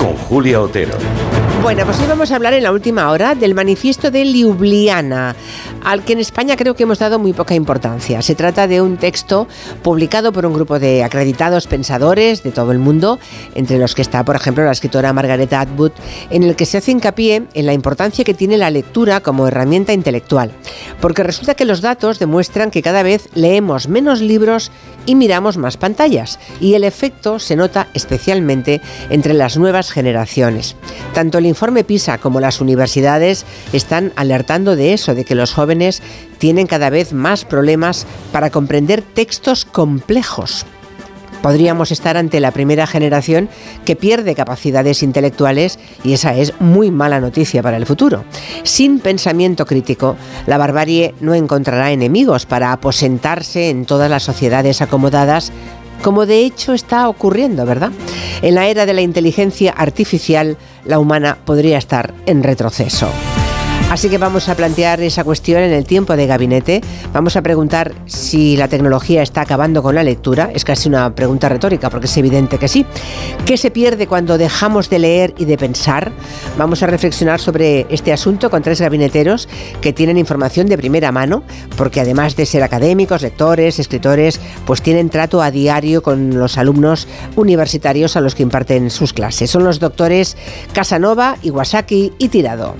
con Julia Otero. Bueno, pues hoy vamos a hablar en la última hora del manifiesto de Ljubljana, al que en España creo que hemos dado muy poca importancia. Se trata de un texto publicado por un grupo de acreditados pensadores de todo el mundo, entre los que está, por ejemplo, la escritora Margaret Atwood, en el que se hace hincapié en la importancia que tiene la lectura como herramienta intelectual. Porque resulta que los datos demuestran que cada vez leemos menos libros y miramos más pantallas, y el efecto se nota especialmente entre las generaciones. Tanto el informe PISA como las universidades están alertando de eso, de que los jóvenes tienen cada vez más problemas para comprender textos complejos. Podríamos estar ante la primera generación que pierde capacidades intelectuales y esa es muy mala noticia para el futuro. Sin pensamiento crítico, la barbarie no encontrará enemigos para aposentarse en todas las sociedades acomodadas como de hecho está ocurriendo, ¿verdad? En la era de la inteligencia artificial, la humana podría estar en retroceso. Así que vamos a plantear esa cuestión en el tiempo de gabinete. Vamos a preguntar si la tecnología está acabando con la lectura. Es casi una pregunta retórica porque es evidente que sí. ¿Qué se pierde cuando dejamos de leer y de pensar? Vamos a reflexionar sobre este asunto con tres gabineteros que tienen información de primera mano porque además de ser académicos, lectores, escritores, pues tienen trato a diario con los alumnos universitarios a los que imparten sus clases. Son los doctores Casanova, Iwasaki y Tirado.